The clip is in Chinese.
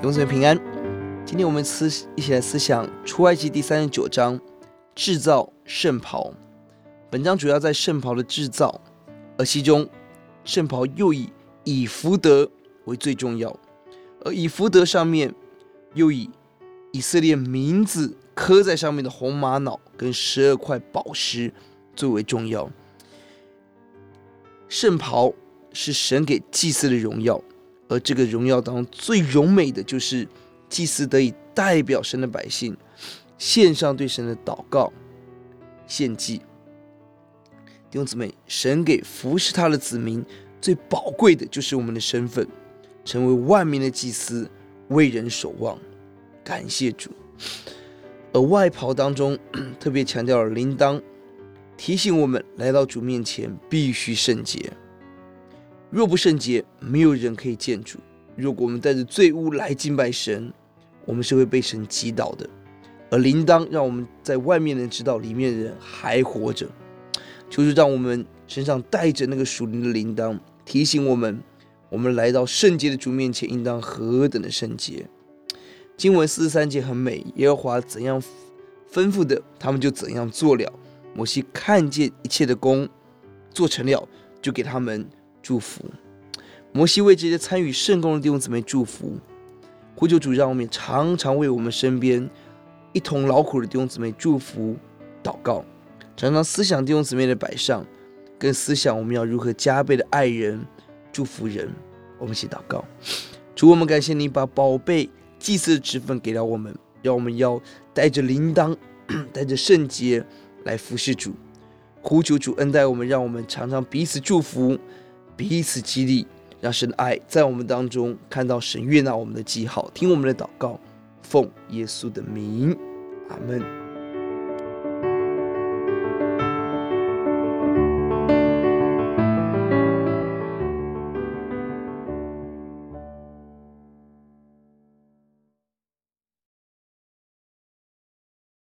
弟兄姊妹平安。今天我们思一起来思想出埃及第三十九章制造圣袍。本章主要在圣袍的制造，而其中圣袍又以以福德为最重要，而以福德上面又以以色列名字刻在上面的红玛瑙跟十二块宝石最为重要。圣袍是神给祭司的荣耀。而这个荣耀当中最荣美的就是祭司得以代表神的百姓，献上对神的祷告、献祭。弟兄姊妹，神给服侍他的子民最宝贵的就是我们的身份，成为万民的祭司，为人守望。感谢主。而外袍当中 特别强调了铃铛，提醒我们来到主面前必须圣洁。若不圣洁，没有人可以见主。如果我们带着罪污来敬拜神，我们是会被神击倒的。而铃铛让我们在外面人知道里面的人还活着，就是让我们身上带着那个属灵的铃铛，提醒我们，我们来到圣洁的主面前应当何等的圣洁。经文四十三节很美，耶和华怎样吩咐的，他们就怎样做了。摩西看见一切的工做成了，就给他们。祝福摩西为这些参与圣工的弟兄姊妹祝福，呼求主，让我们常常为我们身边一同劳苦的弟兄姊妹祝福祷告，常常思想弟兄姊妹的摆上，更思想我们要如何加倍的爱人、祝福人。我们一起祷告，主，我们感谢你把宝贝祭司的职分给了我们，让我们要带着铃铛、带着圣洁来服侍主。呼求主恩待我们，让我们常常彼此祝福。彼此激励，让神的爱在我们当中看到神悦纳我们的记号，听我们的祷告，奉耶稣的名，阿门。